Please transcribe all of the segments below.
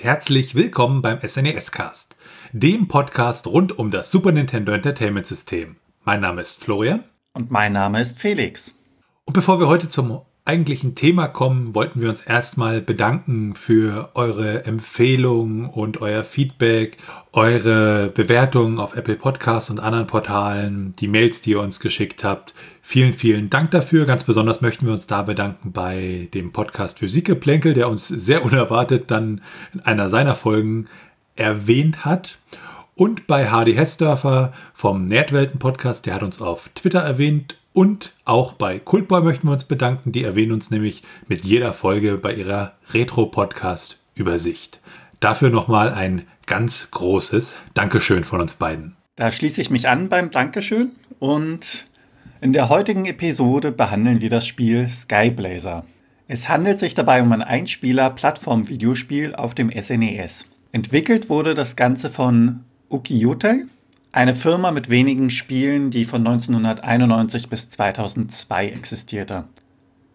Und herzlich willkommen beim SNES Cast, dem Podcast rund um das Super Nintendo Entertainment System. Mein Name ist Florian. Und mein Name ist Felix. Und bevor wir heute zum eigentlichen Thema kommen, wollten wir uns erstmal bedanken für eure Empfehlungen und euer Feedback, eure Bewertungen auf Apple Podcasts und anderen Portalen, die Mails, die ihr uns geschickt habt. Vielen, vielen Dank dafür. Ganz besonders möchten wir uns da bedanken bei dem Podcast Physikgeplänkel, der uns sehr unerwartet dann in einer seiner Folgen erwähnt hat. Und bei Hardy Hessdörfer vom Nerdwelten Podcast, der hat uns auf Twitter erwähnt und auch bei Kultboy möchten wir uns bedanken. Die erwähnen uns nämlich mit jeder Folge bei ihrer Retro-Podcast-Übersicht. Dafür nochmal ein ganz großes Dankeschön von uns beiden. Da schließe ich mich an beim Dankeschön und in der heutigen Episode behandeln wir das Spiel Skyblazer. Es handelt sich dabei um ein Einspieler-Plattform-Videospiel auf dem SNES. E Entwickelt wurde das Ganze von Ukiyote eine Firma mit wenigen Spielen, die von 1991 bis 2002 existierte.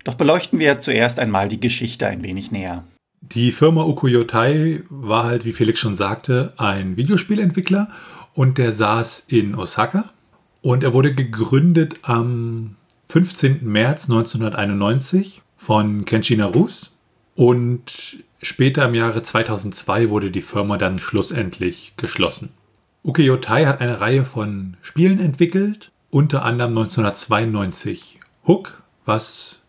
Doch beleuchten wir zuerst einmal die Geschichte ein wenig näher. Die Firma Ukuyotai war halt, wie Felix schon sagte, ein Videospielentwickler und der saß in Osaka und er wurde gegründet am 15. März 1991 von Kenshi Narus und später im Jahre 2002 wurde die Firma dann schlussendlich geschlossen. Ukiyo-Tai hat eine Reihe von Spielen entwickelt, unter anderem 1992 Hook, was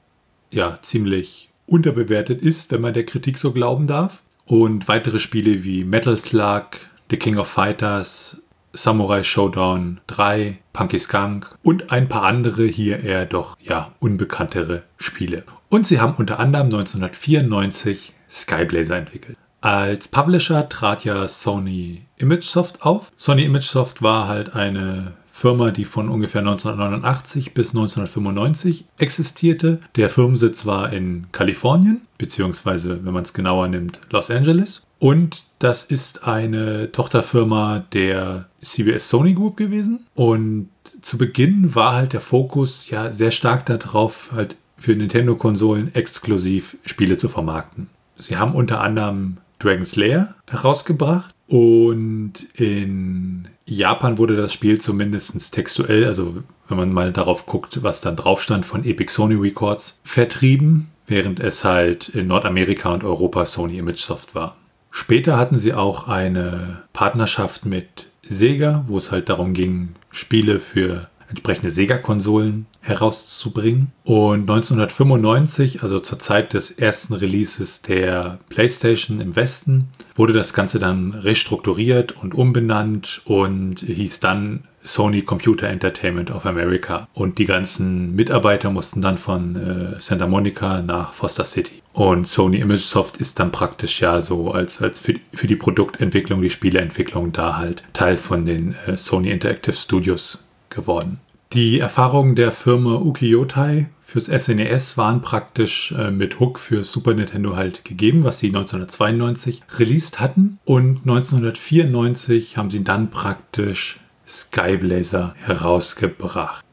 ja ziemlich unterbewertet ist, wenn man der Kritik so glauben darf. Und weitere Spiele wie Metal Slug, The King of Fighters, Samurai Showdown 3, Punky Skunk und ein paar andere hier eher doch ja unbekanntere Spiele. Und sie haben unter anderem 1994 Skyblazer entwickelt. Als Publisher trat ja Sony ImageSoft auf. Sony ImageSoft war halt eine Firma, die von ungefähr 1989 bis 1995 existierte. Der Firmensitz war in Kalifornien, beziehungsweise, wenn man es genauer nimmt, Los Angeles. Und das ist eine Tochterfirma der CBS Sony Group gewesen. Und zu Beginn war halt der Fokus ja sehr stark darauf, halt für Nintendo-Konsolen exklusiv Spiele zu vermarkten. Sie haben unter anderem Dragon's Lair herausgebracht. Und in Japan wurde das Spiel zumindest textuell, also wenn man mal darauf guckt, was dann drauf stand, von Epic Sony Records vertrieben, während es halt in Nordamerika und Europa Sony ImageSoft war. Später hatten sie auch eine Partnerschaft mit Sega, wo es halt darum ging, Spiele für entsprechende Sega-Konsolen herauszubringen. Und 1995, also zur Zeit des ersten Releases der PlayStation im Westen, wurde das Ganze dann restrukturiert und umbenannt und hieß dann Sony Computer Entertainment of America. Und die ganzen Mitarbeiter mussten dann von äh, Santa Monica nach Foster City. Und Sony ImageSoft ist dann praktisch ja so als, als für, für die Produktentwicklung, die Spieleentwicklung da halt Teil von den äh, Sony Interactive Studios geworden. Die Erfahrungen der Firma Ukiyotai fürs SNES e waren praktisch äh, mit Hook für Super Nintendo halt gegeben, was sie 1992 released hatten. Und 1994 haben sie dann praktisch Skyblazer herausgebracht.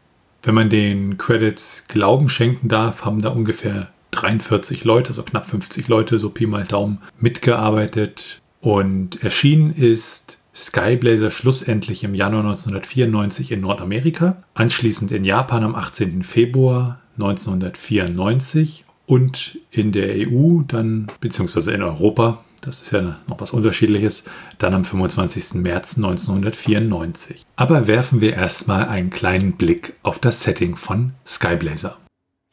Wenn man den Credits Glauben schenken darf, haben da ungefähr 43 Leute, also knapp 50 Leute, so Pi mal Daumen, mitgearbeitet. Und erschienen ist Skyblazer schlussendlich im Januar 1994 in Nordamerika, anschließend in Japan am 18. Februar 1994 und in der EU dann, beziehungsweise in Europa, das ist ja noch was Unterschiedliches, dann am 25. März 1994. Aber werfen wir erstmal einen kleinen Blick auf das Setting von Skyblazer.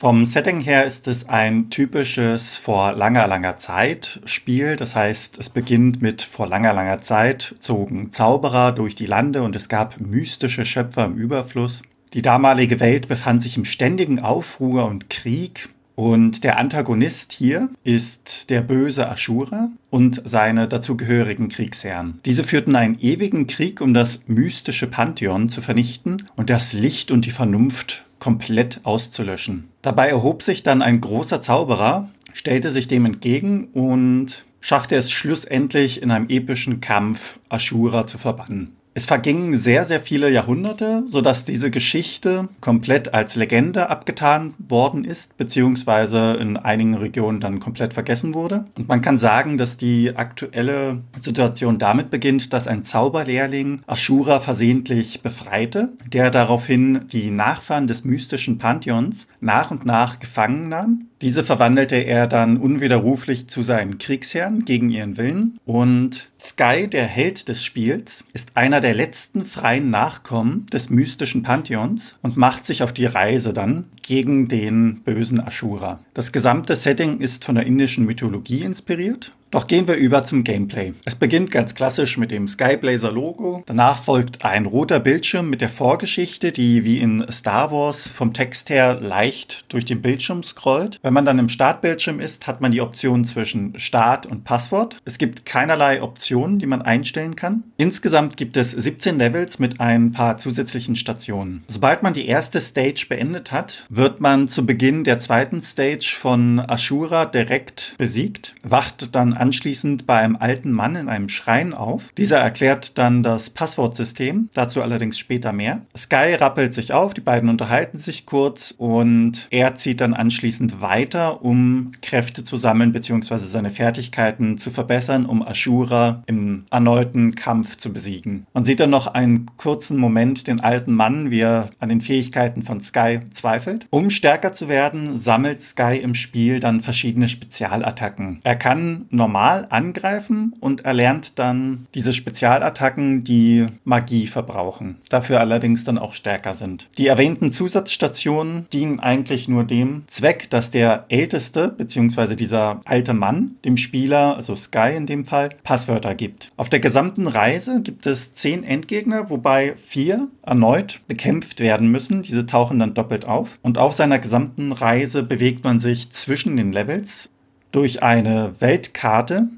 Vom Setting her ist es ein typisches vor langer, langer Zeit Spiel. Das heißt, es beginnt mit vor langer, langer Zeit zogen Zauberer durch die Lande und es gab mystische Schöpfer im Überfluss. Die damalige Welt befand sich im ständigen Aufruhr und Krieg. Und der Antagonist hier ist der böse Ashura und seine dazugehörigen Kriegsherren. Diese führten einen ewigen Krieg, um das mystische Pantheon zu vernichten und das Licht und die Vernunft komplett auszulöschen. Dabei erhob sich dann ein großer Zauberer, stellte sich dem entgegen und schaffte es schlussendlich in einem epischen Kampf Ashura zu verbannen. Es vergingen sehr, sehr viele Jahrhunderte, sodass diese Geschichte komplett als Legende abgetan worden ist, beziehungsweise in einigen Regionen dann komplett vergessen wurde. Und man kann sagen, dass die aktuelle Situation damit beginnt, dass ein Zauberlehrling Ashura versehentlich befreite, der daraufhin die Nachfahren des mystischen Pantheons nach und nach gefangen nahm diese verwandelte er dann unwiderruflich zu seinen Kriegsherren gegen ihren Willen. Und Sky, der Held des Spiels, ist einer der letzten freien Nachkommen des mystischen Pantheons und macht sich auf die Reise dann gegen den bösen Ashura. Das gesamte Setting ist von der indischen Mythologie inspiriert doch gehen wir über zum Gameplay. Es beginnt ganz klassisch mit dem Skyblazer Logo. Danach folgt ein roter Bildschirm mit der Vorgeschichte, die wie in Star Wars vom Text her leicht durch den Bildschirm scrollt. Wenn man dann im Startbildschirm ist, hat man die Option zwischen Start und Passwort. Es gibt keinerlei Optionen, die man einstellen kann. Insgesamt gibt es 17 Levels mit ein paar zusätzlichen Stationen. Sobald man die erste Stage beendet hat, wird man zu Beginn der zweiten Stage von Ashura direkt besiegt, wacht dann anschließend bei einem alten Mann in einem Schrein auf. Dieser erklärt dann das Passwortsystem, dazu allerdings später mehr. Sky rappelt sich auf, die beiden unterhalten sich kurz und er zieht dann anschließend weiter, um Kräfte zu sammeln bzw. seine Fertigkeiten zu verbessern, um Ashura im erneuten Kampf zu besiegen. Man sieht dann noch einen kurzen Moment den alten Mann, wie er an den Fähigkeiten von Sky zweifelt. Um stärker zu werden, sammelt Sky im Spiel dann verschiedene Spezialattacken. Er kann normal normal angreifen und erlernt dann diese Spezialattacken, die Magie verbrauchen. Dafür allerdings dann auch stärker sind. Die erwähnten Zusatzstationen dienen eigentlich nur dem Zweck, dass der Älteste bzw. dieser alte Mann dem Spieler, also Sky in dem Fall, Passwörter gibt. Auf der gesamten Reise gibt es zehn Endgegner, wobei vier erneut bekämpft werden müssen. Diese tauchen dann doppelt auf. Und auf seiner gesamten Reise bewegt man sich zwischen den Levels durch eine Weltkarte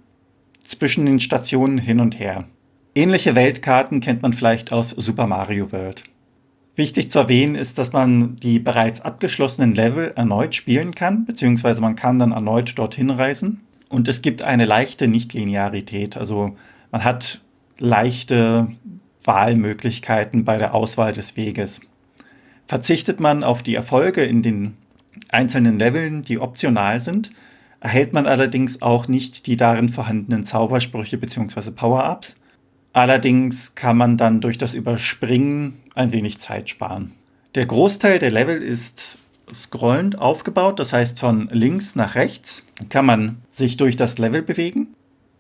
zwischen den Stationen hin und her. Ähnliche Weltkarten kennt man vielleicht aus Super Mario World. Wichtig zu erwähnen ist, dass man die bereits abgeschlossenen Level erneut spielen kann, beziehungsweise man kann dann erneut dorthin reisen. Und es gibt eine leichte Nichtlinearität, also man hat leichte Wahlmöglichkeiten bei der Auswahl des Weges. Verzichtet man auf die Erfolge in den einzelnen Leveln, die optional sind, erhält man allerdings auch nicht die darin vorhandenen Zaubersprüche bzw. Power-Ups. Allerdings kann man dann durch das Überspringen ein wenig Zeit sparen. Der Großteil der Level ist scrollend aufgebaut, das heißt von links nach rechts kann man sich durch das Level bewegen.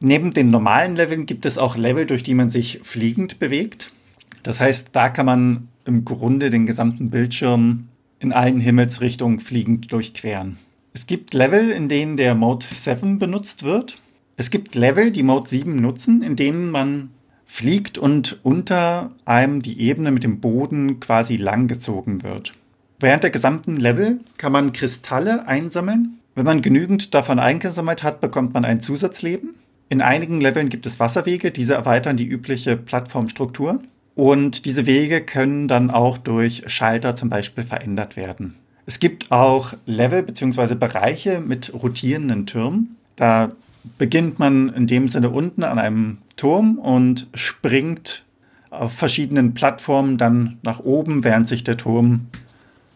Neben den normalen Leveln gibt es auch Level, durch die man sich fliegend bewegt. Das heißt, da kann man im Grunde den gesamten Bildschirm in allen Himmelsrichtungen fliegend durchqueren. Es gibt Level, in denen der Mode 7 benutzt wird. Es gibt Level, die Mode 7 nutzen, in denen man fliegt und unter einem die Ebene mit dem Boden quasi langgezogen wird. Während der gesamten Level kann man Kristalle einsammeln. Wenn man genügend davon eingesammelt hat, bekommt man ein Zusatzleben. In einigen Leveln gibt es Wasserwege, diese erweitern die übliche Plattformstruktur. Und diese Wege können dann auch durch Schalter zum Beispiel verändert werden. Es gibt auch Level bzw. Bereiche mit rotierenden Türmen. Da beginnt man in dem Sinne unten an einem Turm und springt auf verschiedenen Plattformen dann nach oben, während sich der Turm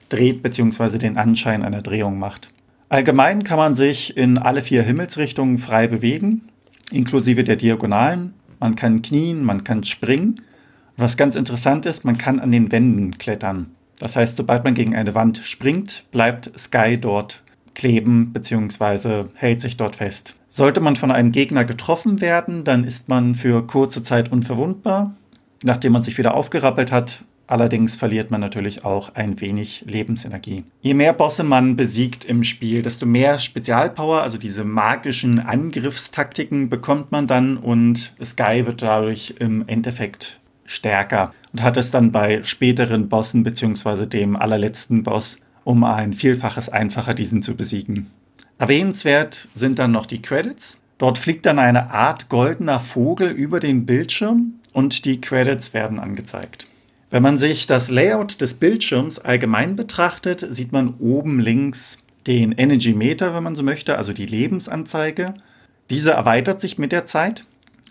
dreht bzw. den Anschein einer Drehung macht. Allgemein kann man sich in alle vier Himmelsrichtungen frei bewegen, inklusive der Diagonalen. Man kann knien, man kann springen. Was ganz interessant ist, man kann an den Wänden klettern. Das heißt, sobald man gegen eine Wand springt, bleibt Sky dort kleben bzw. hält sich dort fest. Sollte man von einem Gegner getroffen werden, dann ist man für kurze Zeit unverwundbar. Nachdem man sich wieder aufgerappelt hat, allerdings verliert man natürlich auch ein wenig Lebensenergie. Je mehr Bosse man besiegt im Spiel, desto mehr Spezialpower, also diese magischen Angriffstaktiken bekommt man dann und Sky wird dadurch im Endeffekt stärker und hat es dann bei späteren Bossen bzw. dem allerletzten Boss um ein Vielfaches einfacher, diesen zu besiegen. Erwähnenswert sind dann noch die Credits. Dort fliegt dann eine Art goldener Vogel über den Bildschirm und die Credits werden angezeigt. Wenn man sich das Layout des Bildschirms allgemein betrachtet, sieht man oben links den Energy Meter, wenn man so möchte, also die Lebensanzeige. Diese erweitert sich mit der Zeit.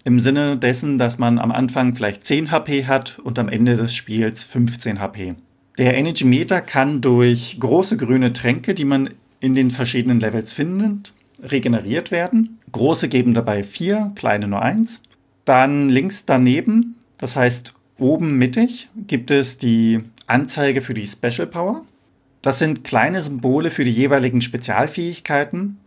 Im Sinne dessen, dass man am Anfang vielleicht 10 HP hat und am Ende des Spiels 15 HP. Der Energy Meter kann durch große grüne Tränke, die man in den verschiedenen Levels findet, regeneriert werden. Große geben dabei 4, kleine nur 1. Dann links daneben, das heißt oben mittig, gibt es die Anzeige für die Special Power. Das sind kleine Symbole für die jeweiligen Spezialfähigkeiten.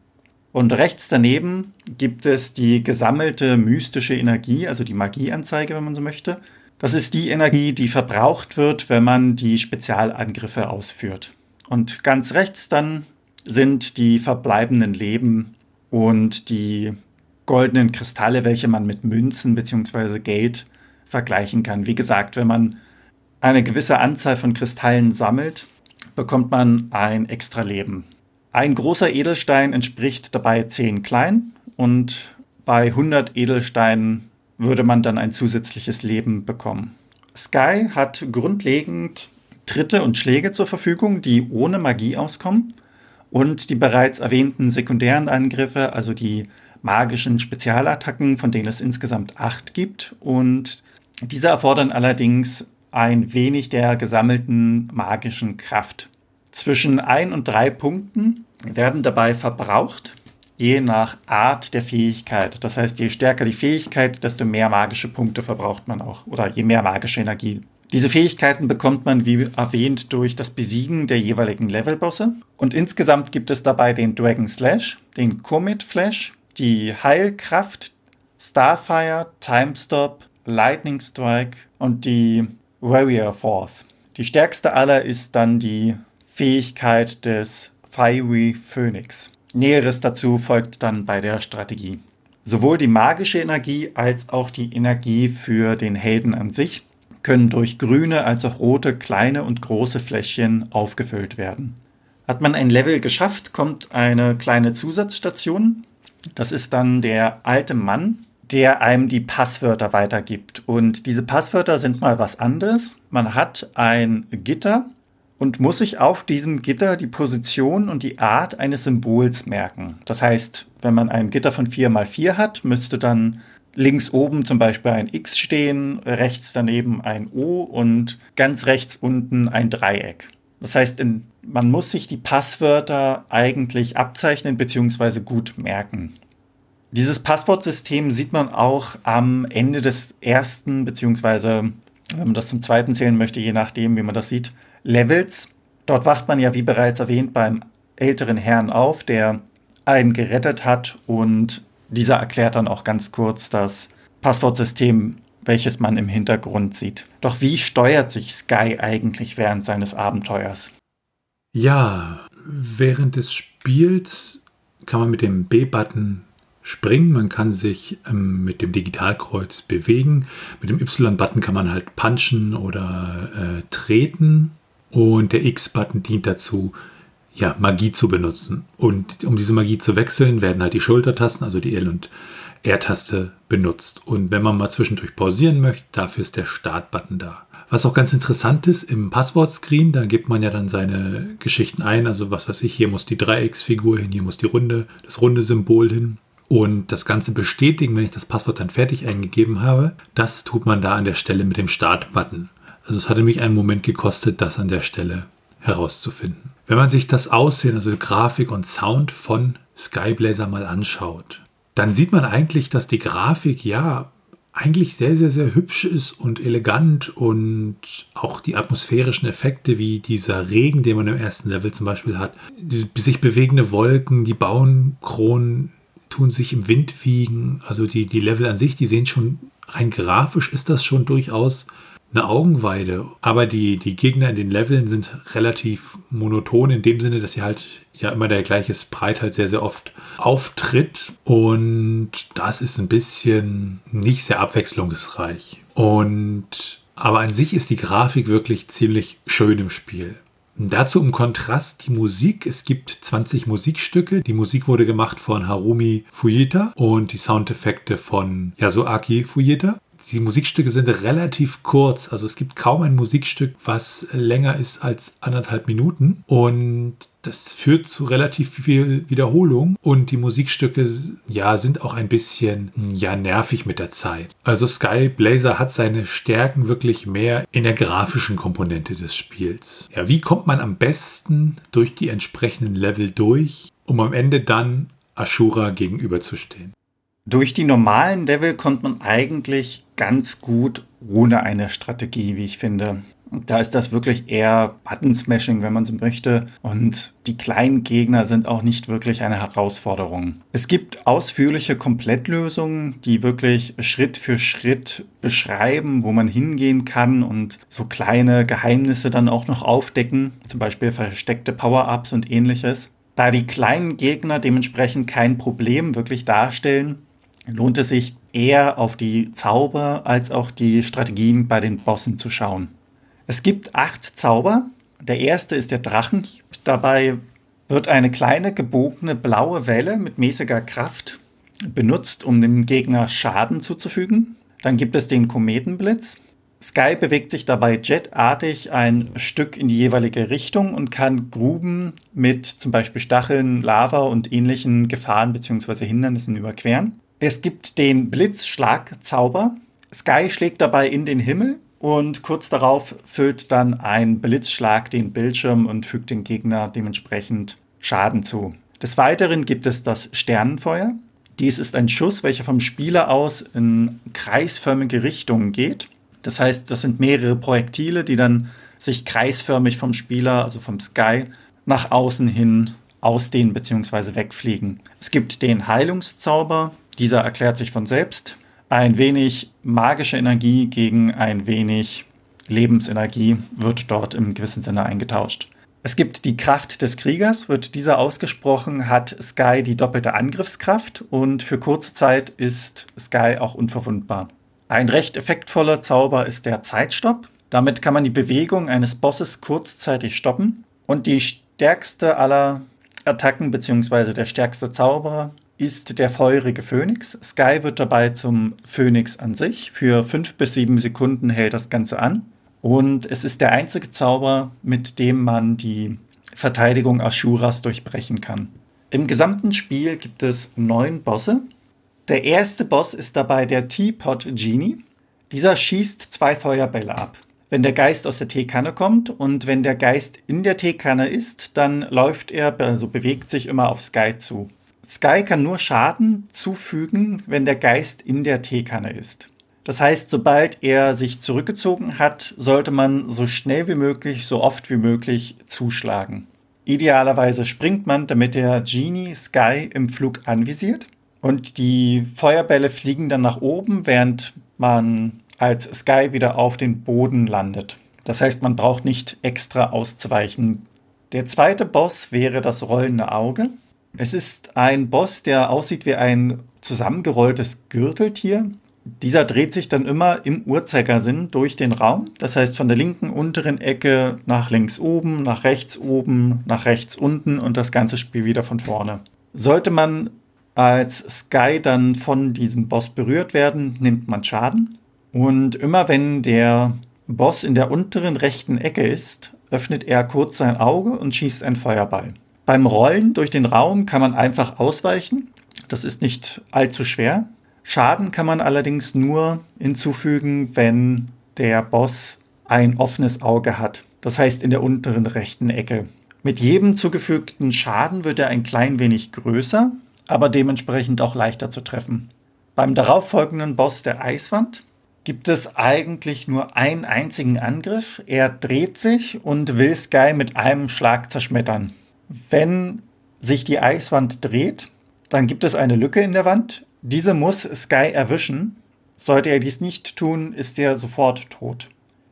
Und rechts daneben gibt es die gesammelte mystische Energie, also die Magieanzeige, wenn man so möchte. Das ist die Energie, die verbraucht wird, wenn man die Spezialangriffe ausführt. Und ganz rechts dann sind die verbleibenden Leben und die goldenen Kristalle, welche man mit Münzen bzw. Geld vergleichen kann. Wie gesagt, wenn man eine gewisse Anzahl von Kristallen sammelt, bekommt man ein extra Leben. Ein großer Edelstein entspricht dabei 10 kleinen und bei 100 Edelsteinen würde man dann ein zusätzliche Leben bekommen. Sky hat grundlegend Tritte und Schläge zur Verfügung, die ohne Magie auskommen und die bereits erwähnten sekundären Angriffe, also die magischen Spezialattacken, von denen es insgesamt acht gibt. Und diese erfordern allerdings ein wenig der gesammelten magischen Kraft. Zwischen ein und drei Punkten werden dabei verbraucht, je nach Art der Fähigkeit. Das heißt, je stärker die Fähigkeit, desto mehr magische Punkte verbraucht man auch oder je mehr magische Energie. Diese Fähigkeiten bekommt man, wie erwähnt, durch das Besiegen der jeweiligen Levelbosse. Und insgesamt gibt es dabei den Dragon Slash, den Comet Flash, die Heilkraft, Starfire, Timestop, Lightning Strike und die Warrior Force. Die stärkste aller ist dann die Fähigkeit des Fiery Phoenix. Näheres dazu folgt dann bei der Strategie. Sowohl die magische Energie als auch die Energie für den Helden an sich können durch grüne als auch rote kleine und große Fläschchen aufgefüllt werden. Hat man ein Level geschafft, kommt eine kleine Zusatzstation. Das ist dann der alte Mann, der einem die Passwörter weitergibt. Und diese Passwörter sind mal was anderes. Man hat ein Gitter und muss sich auf diesem Gitter die Position und die Art eines Symbols merken. Das heißt, wenn man ein Gitter von 4 mal 4 hat, müsste dann links oben zum Beispiel ein X stehen, rechts daneben ein O und ganz rechts unten ein Dreieck. Das heißt, in, man muss sich die Passwörter eigentlich abzeichnen bzw. gut merken. Dieses Passwortsystem sieht man auch am Ende des ersten, beziehungsweise wenn man das zum zweiten zählen möchte, je nachdem, wie man das sieht, Levels. Dort wacht man ja, wie bereits erwähnt, beim älteren Herrn auf, der einen gerettet hat und dieser erklärt dann auch ganz kurz das Passwortsystem, welches man im Hintergrund sieht. Doch wie steuert sich Sky eigentlich während seines Abenteuers? Ja, während des Spiels kann man mit dem B-Button springen, man kann sich ähm, mit dem Digitalkreuz bewegen, mit dem Y-Button kann man halt punchen oder äh, treten und der X-Button dient dazu, ja, Magie zu benutzen. Und um diese Magie zu wechseln, werden halt die Schultertasten, also die L- und R-Taste benutzt. Und wenn man mal zwischendurch pausieren möchte, dafür ist der Start-Button da. Was auch ganz interessant ist, im Passwortscreen, da gibt man ja dann seine Geschichten ein. Also was weiß ich, hier muss die Dreiecksfigur hin, hier muss die runde, das runde Symbol hin. Und das Ganze bestätigen, wenn ich das Passwort dann fertig eingegeben habe, das tut man da an der Stelle mit dem Start-Button. Also es hatte mich einen Moment gekostet, das an der Stelle herauszufinden. Wenn man sich das Aussehen, also Grafik und Sound von Skyblazer mal anschaut, dann sieht man eigentlich, dass die Grafik ja eigentlich sehr, sehr, sehr hübsch ist und elegant und auch die atmosphärischen Effekte wie dieser Regen, den man im ersten Level zum Beispiel hat, die sich bewegende Wolken, die Bauenkronen tun sich im Wind wiegen, also die, die Level an sich, die sehen schon rein grafisch ist das schon durchaus eine Augenweide. Aber die, die Gegner in den Leveln sind relativ monoton in dem Sinne, dass sie halt ja immer der gleiche Sprite halt sehr, sehr oft auftritt. Und das ist ein bisschen nicht sehr abwechslungsreich. Und aber an sich ist die Grafik wirklich ziemlich schön im Spiel. Dazu im Kontrast die Musik. Es gibt 20 Musikstücke. Die Musik wurde gemacht von Harumi Fujita und die Soundeffekte von Yasuaki Fujita. Die Musikstücke sind relativ kurz. Also es gibt kaum ein Musikstück, was länger ist als anderthalb Minuten. Und das führt zu relativ viel Wiederholung. Und die Musikstücke, ja, sind auch ein bisschen, ja, nervig mit der Zeit. Also Sky Blazer hat seine Stärken wirklich mehr in der grafischen Komponente des Spiels. Ja, wie kommt man am besten durch die entsprechenden Level durch, um am Ende dann Ashura gegenüberzustehen? Durch die normalen Level kommt man eigentlich ganz gut ohne eine Strategie, wie ich finde. Da ist das wirklich eher Button-Smashing, wenn man so möchte. Und die kleinen Gegner sind auch nicht wirklich eine Herausforderung. Es gibt ausführliche Komplettlösungen, die wirklich Schritt für Schritt beschreiben, wo man hingehen kann und so kleine Geheimnisse dann auch noch aufdecken. Zum Beispiel versteckte Power-Ups und ähnliches. Da die kleinen Gegner dementsprechend kein Problem wirklich darstellen, lohnt es sich eher auf die Zauber als auch die Strategien bei den Bossen zu schauen. Es gibt acht Zauber. Der erste ist der Drachenhieb. Dabei wird eine kleine gebogene blaue Welle mit mäßiger Kraft benutzt, um dem Gegner Schaden zuzufügen. Dann gibt es den Kometenblitz. Sky bewegt sich dabei jetartig ein Stück in die jeweilige Richtung und kann Gruben mit zum Beispiel Stacheln, Lava und ähnlichen Gefahren bzw. Hindernissen überqueren. Es gibt den Blitzschlagzauber. Sky schlägt dabei in den Himmel und kurz darauf füllt dann ein Blitzschlag den Bildschirm und fügt den Gegner dementsprechend Schaden zu. Des Weiteren gibt es das Sternenfeuer. Dies ist ein Schuss, welcher vom Spieler aus in kreisförmige Richtungen geht. Das heißt, das sind mehrere Projektile, die dann sich kreisförmig vom Spieler, also vom Sky, nach außen hin ausdehnen bzw. wegfliegen. Es gibt den Heilungszauber, dieser erklärt sich von selbst. Ein wenig magische Energie gegen ein wenig Lebensenergie wird dort im gewissen Sinne eingetauscht. Es gibt die Kraft des Kriegers, wird dieser ausgesprochen, hat Sky die doppelte Angriffskraft und für kurze Zeit ist Sky auch unverwundbar. Ein recht effektvoller Zauber ist der Zeitstopp. Damit kann man die Bewegung eines Bosses kurzzeitig stoppen. Und die stärkste aller Attacken bzw. der stärkste Zauber ist der feurige Phönix. Sky wird dabei zum Phönix an sich. Für fünf bis sieben Sekunden hält das Ganze an. Und es ist der einzige Zauber, mit dem man die Verteidigung Ashuras durchbrechen kann. Im gesamten Spiel gibt es neun Bosse. Der erste Boss ist dabei der Teapot Genie. Dieser schießt zwei Feuerbälle ab. Wenn der Geist aus der Teekanne kommt und wenn der Geist in der Teekanne ist, dann läuft er, also bewegt sich immer auf Sky zu. Sky kann nur Schaden zufügen, wenn der Geist in der Teekanne ist. Das heißt, sobald er sich zurückgezogen hat, sollte man so schnell wie möglich, so oft wie möglich zuschlagen. Idealerweise springt man, damit der Genie Sky im Flug anvisiert. Und die Feuerbälle fliegen dann nach oben, während man als Sky wieder auf den Boden landet. Das heißt, man braucht nicht extra auszuweichen. Der zweite Boss wäre das rollende Auge. Es ist ein Boss, der aussieht wie ein zusammengerolltes Gürteltier. Dieser dreht sich dann immer im Uhrzeigersinn durch den Raum. Das heißt von der linken unteren Ecke nach links oben, nach rechts oben, nach rechts unten und das ganze Spiel wieder von vorne. Sollte man als Sky dann von diesem Boss berührt werden, nimmt man Schaden. Und immer wenn der Boss in der unteren rechten Ecke ist, öffnet er kurz sein Auge und schießt einen Feuerball. Beim Rollen durch den Raum kann man einfach ausweichen. Das ist nicht allzu schwer. Schaden kann man allerdings nur hinzufügen, wenn der Boss ein offenes Auge hat. Das heißt in der unteren rechten Ecke. Mit jedem zugefügten Schaden wird er ein klein wenig größer, aber dementsprechend auch leichter zu treffen. Beim darauffolgenden Boss der Eiswand gibt es eigentlich nur einen einzigen Angriff. Er dreht sich und will Sky mit einem Schlag zerschmettern. Wenn sich die Eiswand dreht, dann gibt es eine Lücke in der Wand. Diese muss Sky erwischen. Sollte er dies nicht tun, ist er sofort tot.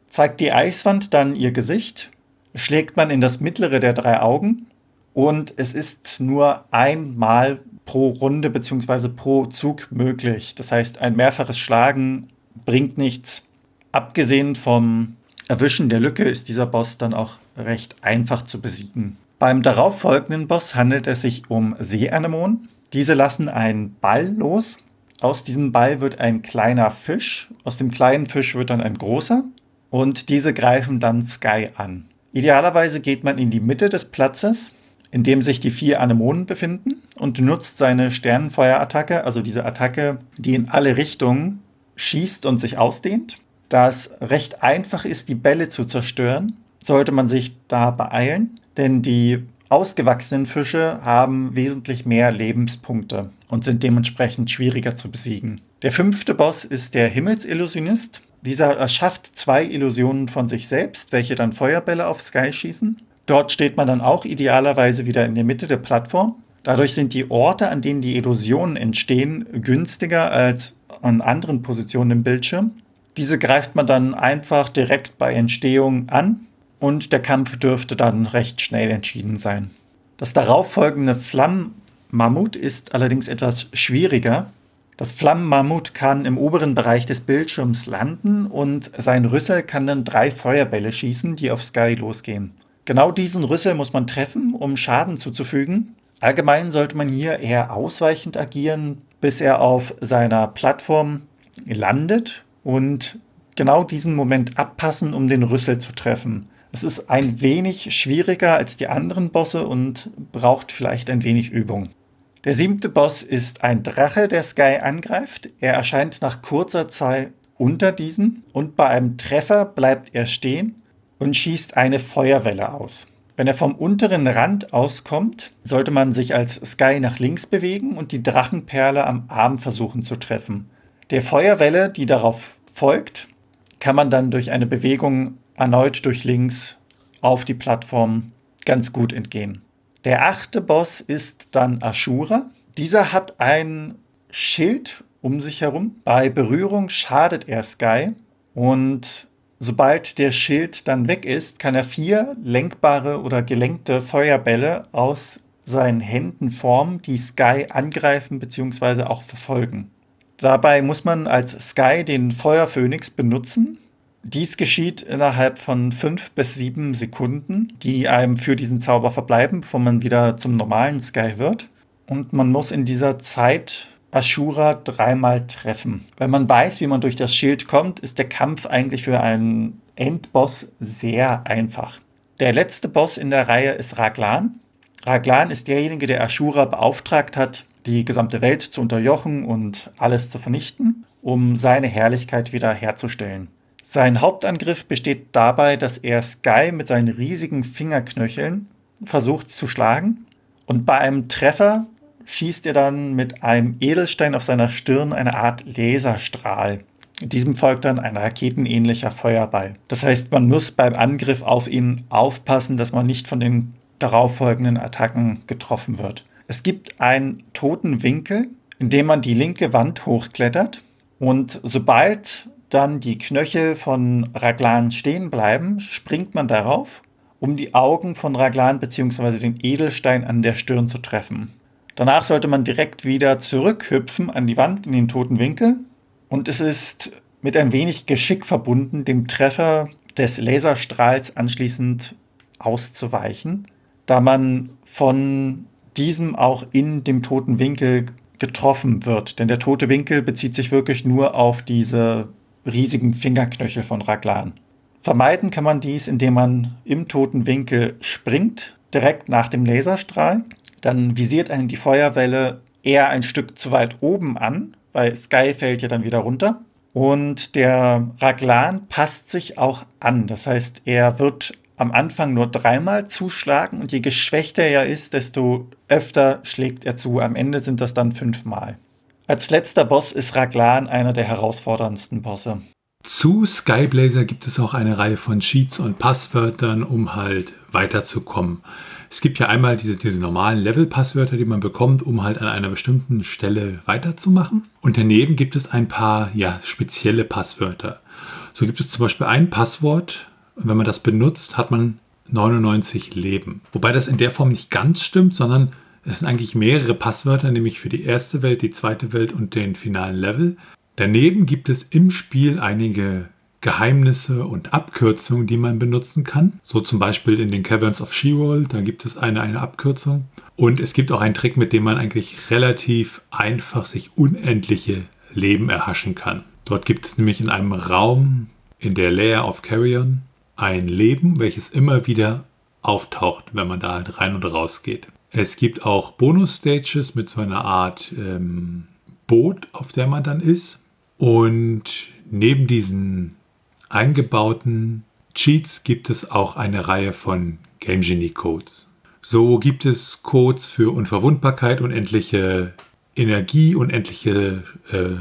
Zeigt die Eiswand dann ihr Gesicht, schlägt man in das mittlere der drei Augen und es ist nur einmal pro Runde bzw. pro Zug möglich. Das heißt, ein mehrfaches Schlagen bringt nichts. Abgesehen vom Erwischen der Lücke ist dieser Boss dann auch recht einfach zu besiegen. Beim darauffolgenden Boss handelt es sich um Seeanemonen. Diese lassen einen Ball los. Aus diesem Ball wird ein kleiner Fisch. Aus dem kleinen Fisch wird dann ein großer. Und diese greifen dann Sky an. Idealerweise geht man in die Mitte des Platzes, in dem sich die vier Anemonen befinden, und nutzt seine Sternenfeuerattacke, also diese Attacke, die in alle Richtungen schießt und sich ausdehnt. Da es recht einfach ist, die Bälle zu zerstören, sollte man sich da beeilen, denn die ausgewachsenen Fische haben wesentlich mehr Lebenspunkte und sind dementsprechend schwieriger zu besiegen. Der fünfte Boss ist der Himmelsillusionist. Dieser erschafft zwei Illusionen von sich selbst, welche dann Feuerbälle auf Sky schießen. Dort steht man dann auch idealerweise wieder in der Mitte der Plattform. Dadurch sind die Orte, an denen die Illusionen entstehen, günstiger als an anderen Positionen im Bildschirm. Diese greift man dann einfach direkt bei Entstehung an und der Kampf dürfte dann recht schnell entschieden sein. Das darauffolgende Flammenmammut ist allerdings etwas schwieriger. Das Flammenmammut kann im oberen Bereich des Bildschirms landen und sein Rüssel kann dann drei Feuerbälle schießen, die auf Sky losgehen. Genau diesen Rüssel muss man treffen, um Schaden zuzufügen. Allgemein sollte man hier eher ausweichend agieren, bis er auf seiner Plattform landet und genau diesen Moment abpassen, um den Rüssel zu treffen. Es ist ein wenig schwieriger als die anderen Bosse und braucht vielleicht ein wenig Übung. Der siebte Boss ist ein Drache, der Sky angreift. Er erscheint nach kurzer Zeit unter diesem und bei einem Treffer bleibt er stehen und schießt eine Feuerwelle aus. Wenn er vom unteren Rand auskommt, sollte man sich als Sky nach links bewegen und die Drachenperle am Arm versuchen zu treffen. Der Feuerwelle, die darauf folgt, kann man dann durch eine Bewegung erneut durch links auf die Plattform ganz gut entgehen. Der achte Boss ist dann Ashura. Dieser hat ein Schild um sich herum. Bei Berührung schadet er Sky und sobald der Schild dann weg ist, kann er vier lenkbare oder gelenkte Feuerbälle aus seinen Händen formen, die Sky angreifen bzw. auch verfolgen. Dabei muss man als Sky den Feuerphönix benutzen, dies geschieht innerhalb von fünf bis sieben Sekunden, die einem für diesen Zauber verbleiben, bevor man wieder zum normalen Sky wird. Und man muss in dieser Zeit Ashura dreimal treffen. Wenn man weiß, wie man durch das Schild kommt, ist der Kampf eigentlich für einen Endboss sehr einfach. Der letzte Boss in der Reihe ist Raglan. Raglan ist derjenige, der Ashura beauftragt hat, die gesamte Welt zu unterjochen und alles zu vernichten, um seine Herrlichkeit wieder herzustellen. Sein Hauptangriff besteht dabei, dass er Sky mit seinen riesigen Fingerknöcheln versucht zu schlagen und bei einem Treffer schießt er dann mit einem Edelstein auf seiner Stirn eine Art Laserstrahl. Diesem folgt dann ein raketenähnlicher Feuerball. Das heißt, man muss beim Angriff auf ihn aufpassen, dass man nicht von den darauffolgenden Attacken getroffen wird. Es gibt einen toten Winkel, in dem man die linke Wand hochklettert und sobald dann die Knöchel von Raglan stehen bleiben, springt man darauf, um die Augen von Raglan bzw. den Edelstein an der Stirn zu treffen. Danach sollte man direkt wieder zurückhüpfen an die Wand in den toten Winkel und es ist mit ein wenig Geschick verbunden, dem Treffer des Laserstrahls anschließend auszuweichen, da man von diesem auch in dem toten Winkel getroffen wird. Denn der tote Winkel bezieht sich wirklich nur auf diese riesigen Fingerknöchel von Raglan. Vermeiden kann man dies, indem man im toten Winkel springt, direkt nach dem Laserstrahl. Dann visiert einen die Feuerwelle eher ein Stück zu weit oben an, weil Sky fällt ja dann wieder runter. Und der Raglan passt sich auch an. Das heißt, er wird am Anfang nur dreimal zuschlagen und je geschwächter er ist, desto öfter schlägt er zu. Am Ende sind das dann fünfmal. Als letzter Boss ist Raglan einer der herausforderndsten Bosse. Zu Skyblazer gibt es auch eine Reihe von Cheats und Passwörtern, um halt weiterzukommen. Es gibt ja einmal diese, diese normalen Level-Passwörter, die man bekommt, um halt an einer bestimmten Stelle weiterzumachen. Und daneben gibt es ein paar ja, spezielle Passwörter. So gibt es zum Beispiel ein Passwort, und wenn man das benutzt, hat man 99 Leben. Wobei das in der Form nicht ganz stimmt, sondern es sind eigentlich mehrere Passwörter, nämlich für die erste Welt, die zweite Welt und den finalen Level. Daneben gibt es im Spiel einige Geheimnisse und Abkürzungen, die man benutzen kann. So zum Beispiel in den Caverns of She-Roll, da gibt es eine, eine Abkürzung. Und es gibt auch einen Trick, mit dem man eigentlich relativ einfach sich unendliche Leben erhaschen kann. Dort gibt es nämlich in einem Raum in der Layer of Carrion ein Leben, welches immer wieder auftaucht, wenn man da halt rein und raus geht. Es gibt auch Bonus-Stages mit so einer Art ähm, Boot, auf der man dann ist. Und neben diesen eingebauten Cheats gibt es auch eine Reihe von Game Genie Codes. So gibt es Codes für Unverwundbarkeit, unendliche Energie, unendliche äh,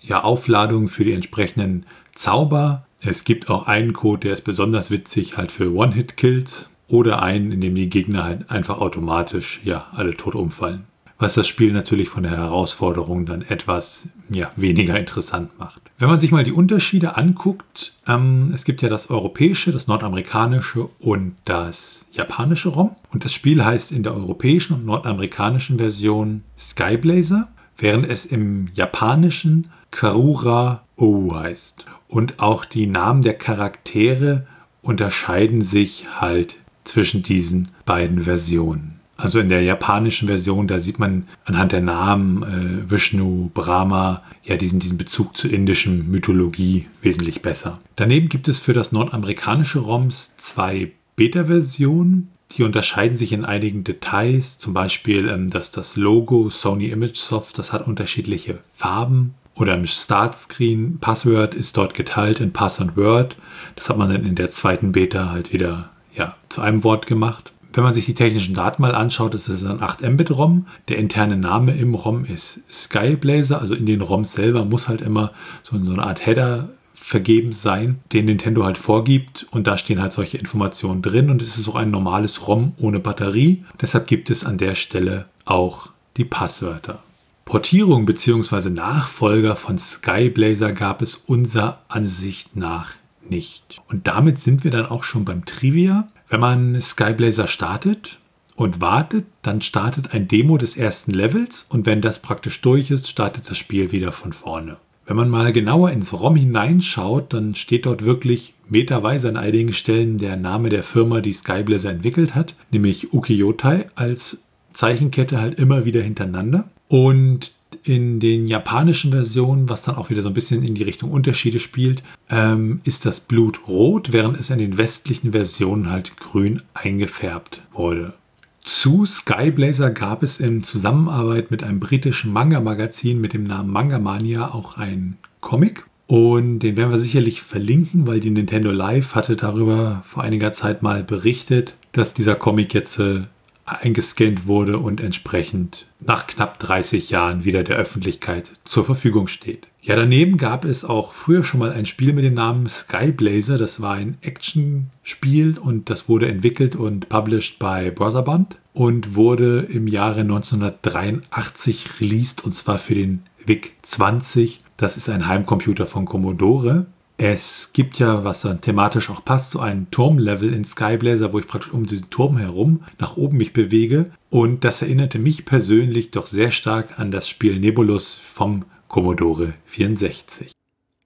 ja, Aufladung für die entsprechenden Zauber. Es gibt auch einen Code, der ist besonders witzig, halt für One-Hit-Kills oder einen, in dem die Gegner halt einfach automatisch ja alle tot umfallen. Was das Spiel natürlich von der Herausforderung dann etwas ja, weniger interessant macht. Wenn man sich mal die Unterschiede anguckt, ähm, es gibt ja das europäische, das nordamerikanische und das japanische ROM. Und das Spiel heißt in der europäischen und nordamerikanischen Version Skyblazer, während es im japanischen Karura O heißt. Und auch die Namen der Charaktere unterscheiden sich halt zwischen diesen beiden Versionen. Also in der japanischen Version, da sieht man anhand der Namen äh, Vishnu, Brahma, ja diesen, diesen Bezug zur indischen Mythologie wesentlich besser. Daneben gibt es für das nordamerikanische ROMs zwei Beta-Versionen. Die unterscheiden sich in einigen Details, zum Beispiel, ähm, dass das Logo Sony ImageSoft, das hat unterschiedliche Farben oder im Startscreen Password ist dort geteilt in Pass und Word. Das hat man dann in der zweiten Beta halt wieder ja, zu einem Wort gemacht. Wenn man sich die technischen Daten mal anschaut, ist es ein 8 Mbit ROM. Der interne Name im ROM ist Skyblazer, also in den ROMs selber muss halt immer so eine Art Header vergeben sein, den Nintendo halt vorgibt und da stehen halt solche Informationen drin und es ist auch ein normales ROM ohne Batterie. Deshalb gibt es an der Stelle auch die Passwörter. Portierung bzw. Nachfolger von Skyblazer gab es unserer Ansicht nach nicht. Und damit sind wir dann auch schon beim Trivia. Wenn man Skyblazer startet und wartet, dann startet ein Demo des ersten Levels und wenn das praktisch durch ist, startet das Spiel wieder von vorne. Wenn man mal genauer ins ROM hineinschaut, dann steht dort wirklich meterweise an einigen Stellen der Name der Firma, die Skyblazer entwickelt hat, nämlich Ukiyotai als Zeichenkette halt immer wieder hintereinander. Und in den japanischen Versionen, was dann auch wieder so ein bisschen in die Richtung Unterschiede spielt, ähm, ist das Blut rot, während es in den westlichen Versionen halt grün eingefärbt wurde. Zu Skyblazer gab es in Zusammenarbeit mit einem britischen Manga-Magazin mit dem Namen Manga Mania auch einen Comic. Und den werden wir sicherlich verlinken, weil die Nintendo Live hatte darüber vor einiger Zeit mal berichtet, dass dieser Comic jetzt äh, eingescannt wurde und entsprechend nach knapp 30 Jahren wieder der Öffentlichkeit zur Verfügung steht. Ja, daneben gab es auch früher schon mal ein Spiel mit dem Namen Skyblazer. Das war ein Action-Spiel und das wurde entwickelt und published bei Brotherband und wurde im Jahre 1983 released und zwar für den VIC 20. Das ist ein Heimcomputer von Commodore. Es gibt ja, was dann thematisch auch passt, so ein Turmlevel in Skyblazer, wo ich praktisch um diesen Turm herum nach oben mich bewege. Und das erinnerte mich persönlich doch sehr stark an das Spiel Nebulus vom Commodore 64.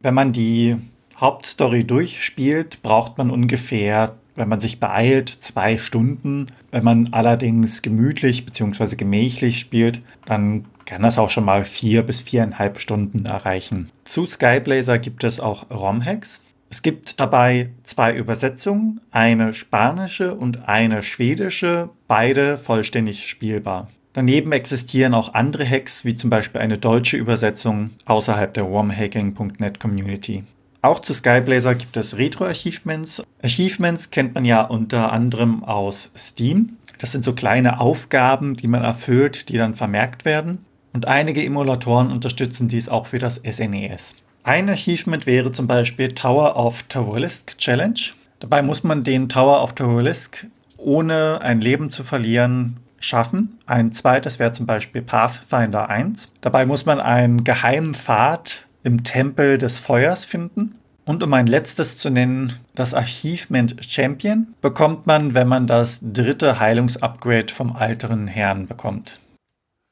Wenn man die Hauptstory durchspielt, braucht man ungefähr, wenn man sich beeilt, zwei Stunden. Wenn man allerdings gemütlich bzw. gemächlich spielt, dann kann das auch schon mal vier bis viereinhalb Stunden erreichen. Zu Skyblazer gibt es auch ROM-Hacks. Es gibt dabei zwei Übersetzungen, eine spanische und eine schwedische, beide vollständig spielbar. Daneben existieren auch andere Hacks, wie zum Beispiel eine deutsche Übersetzung außerhalb der ROMHacking.net Community. Auch zu Skyblazer gibt es Retro-Achievements. Achievements kennt man ja unter anderem aus Steam. Das sind so kleine Aufgaben, die man erfüllt, die dann vermerkt werden und einige Emulatoren unterstützen dies auch für das SNES. Ein Achievement wäre zum Beispiel Tower of Tawalisk Challenge. Dabei muss man den Tower of Tawalisk ohne ein Leben zu verlieren schaffen. Ein zweites wäre zum Beispiel Pathfinder 1. Dabei muss man einen geheimen Pfad im Tempel des Feuers finden. Und um ein letztes zu nennen, das Achievement Champion bekommt man, wenn man das dritte Heilungsupgrade vom älteren Herrn bekommt.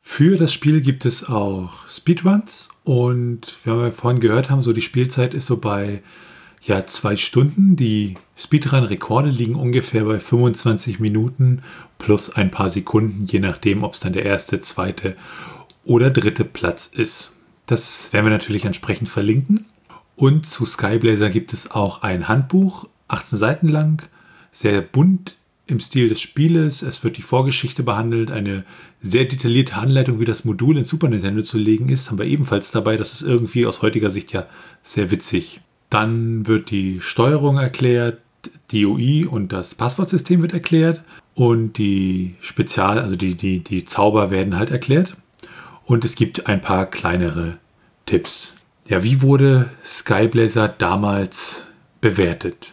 Für das Spiel gibt es auch Speedruns und wie wir vorhin gehört haben, so die Spielzeit ist so bei ja zwei Stunden. Die Speedrun-Rekorde liegen ungefähr bei 25 Minuten plus ein paar Sekunden, je nachdem, ob es dann der erste, zweite oder dritte Platz ist. Das werden wir natürlich entsprechend verlinken. Und zu Skyblazer gibt es auch ein Handbuch, 18 Seiten lang, sehr bunt im Stil des Spieles. Es wird die Vorgeschichte behandelt, eine sehr detaillierte Anleitung, wie das Modul in Super Nintendo zu legen ist, haben wir ebenfalls dabei. Das ist irgendwie aus heutiger Sicht ja sehr witzig. Dann wird die Steuerung erklärt, die UI und das Passwortsystem wird erklärt und die Spezial, also die, die, die Zauber werden halt erklärt. Und es gibt ein paar kleinere Tipps. Ja, wie wurde Skyblazer damals bewertet?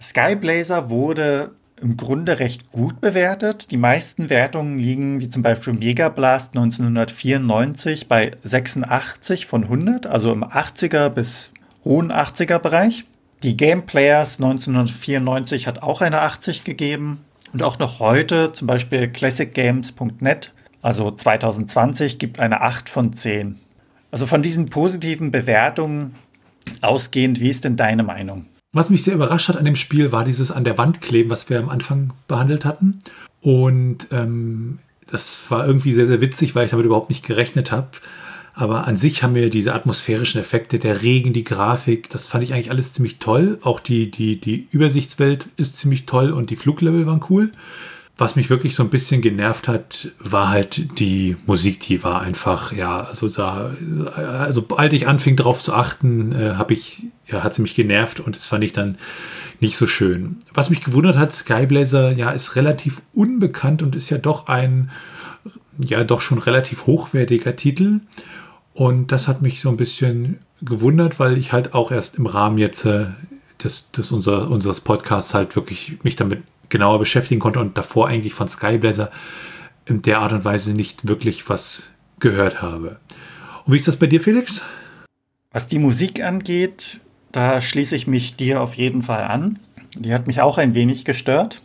Skyblazer wurde im Grunde recht gut bewertet. Die meisten Wertungen liegen, wie zum Beispiel im Jägerblast 1994, bei 86 von 100, also im 80er bis hohen 80er Bereich. Die Game Players 1994 hat auch eine 80 gegeben. Und auch noch heute, zum Beispiel classicgames.net, also 2020, gibt eine 8 von 10. Also von diesen positiven Bewertungen ausgehend, wie ist denn deine Meinung? Was mich sehr überrascht hat an dem Spiel, war dieses an der Wand kleben, was wir am Anfang behandelt hatten. Und ähm, das war irgendwie sehr, sehr witzig, weil ich damit überhaupt nicht gerechnet habe. Aber an sich haben wir diese atmosphärischen Effekte, der Regen, die Grafik, das fand ich eigentlich alles ziemlich toll. Auch die, die, die Übersichtswelt ist ziemlich toll und die Fluglevel waren cool. Was mich wirklich so ein bisschen genervt hat, war halt die Musik, die war einfach, ja, also da, also sobald ich anfing darauf zu achten, äh, habe ich, ja, hat sie mich genervt und das fand ich dann nicht so schön. Was mich gewundert hat, Skyblazer, ja, ist relativ unbekannt und ist ja doch ein, ja, doch schon relativ hochwertiger Titel. Und das hat mich so ein bisschen gewundert, weil ich halt auch erst im Rahmen jetzt äh, des, des unser, unseres Podcasts halt wirklich mich damit genauer beschäftigen konnte und davor eigentlich von Skyblazer in der Art und Weise nicht wirklich was gehört habe. Und wie ist das bei dir, Felix? Was die Musik angeht, da schließe ich mich dir auf jeden Fall an. Die hat mich auch ein wenig gestört.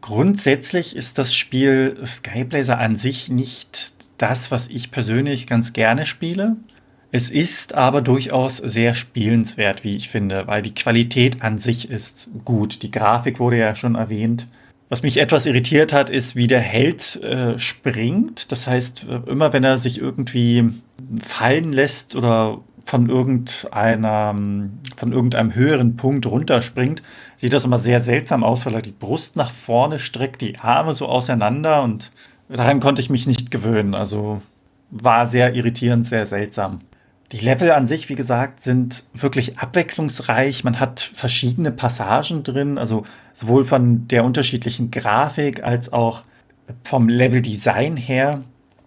Grundsätzlich ist das Spiel Skyblazer an sich nicht das, was ich persönlich ganz gerne spiele. Es ist aber durchaus sehr spielenswert, wie ich finde, weil die Qualität an sich ist gut. Die Grafik wurde ja schon erwähnt. Was mich etwas irritiert hat, ist, wie der Held äh, springt. Das heißt, immer wenn er sich irgendwie fallen lässt oder von irgendeiner, von irgendeinem höheren Punkt runterspringt, sieht das immer sehr seltsam aus, weil er die Brust nach vorne streckt, die Arme so auseinander und daran konnte ich mich nicht gewöhnen. Also war sehr irritierend, sehr seltsam. Die Level an sich, wie gesagt, sind wirklich abwechslungsreich. Man hat verschiedene Passagen drin, also sowohl von der unterschiedlichen Grafik als auch vom Leveldesign her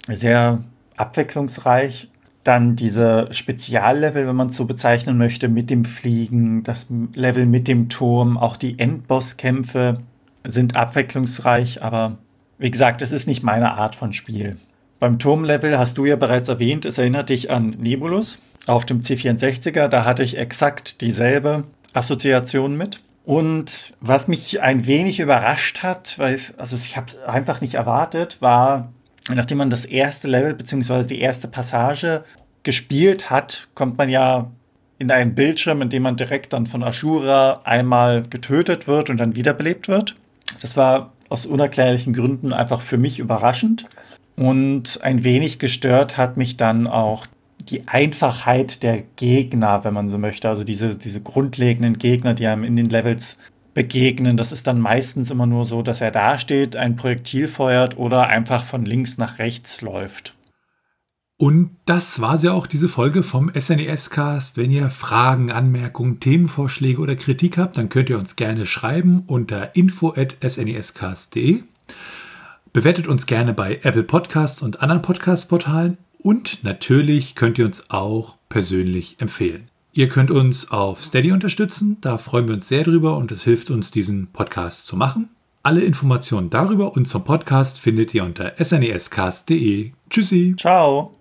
sehr abwechslungsreich. Dann diese Speziallevel, wenn man es so bezeichnen möchte, mit dem Fliegen, das Level mit dem Turm, auch die Endbosskämpfe sind abwechslungsreich, aber wie gesagt, es ist nicht meine Art von Spiel. Beim Turmlevel hast du ja bereits erwähnt, es erinnert dich an Nebulus auf dem C64er. Da hatte ich exakt dieselbe Assoziation mit. Und was mich ein wenig überrascht hat, weil also ich habe es einfach nicht erwartet, war, nachdem man das erste Level bzw. die erste Passage gespielt hat, kommt man ja in einen Bildschirm, in dem man direkt dann von Ashura einmal getötet wird und dann wiederbelebt wird. Das war aus unerklärlichen Gründen einfach für mich überraschend. Und ein wenig gestört hat mich dann auch die Einfachheit der Gegner, wenn man so möchte. Also diese, diese grundlegenden Gegner, die einem in den Levels begegnen. Das ist dann meistens immer nur so, dass er da steht, ein Projektil feuert oder einfach von links nach rechts läuft. Und das war sie auch, diese Folge vom SNES-Cast. Wenn ihr Fragen, Anmerkungen, Themenvorschläge oder Kritik habt, dann könnt ihr uns gerne schreiben unter info.snescast.de. Bewertet uns gerne bei Apple Podcasts und anderen Podcast-Portalen und natürlich könnt ihr uns auch persönlich empfehlen. Ihr könnt uns auf Steady unterstützen, da freuen wir uns sehr drüber und es hilft uns, diesen Podcast zu machen. Alle Informationen darüber und zum Podcast findet ihr unter snescast.de. Tschüssi. Ciao.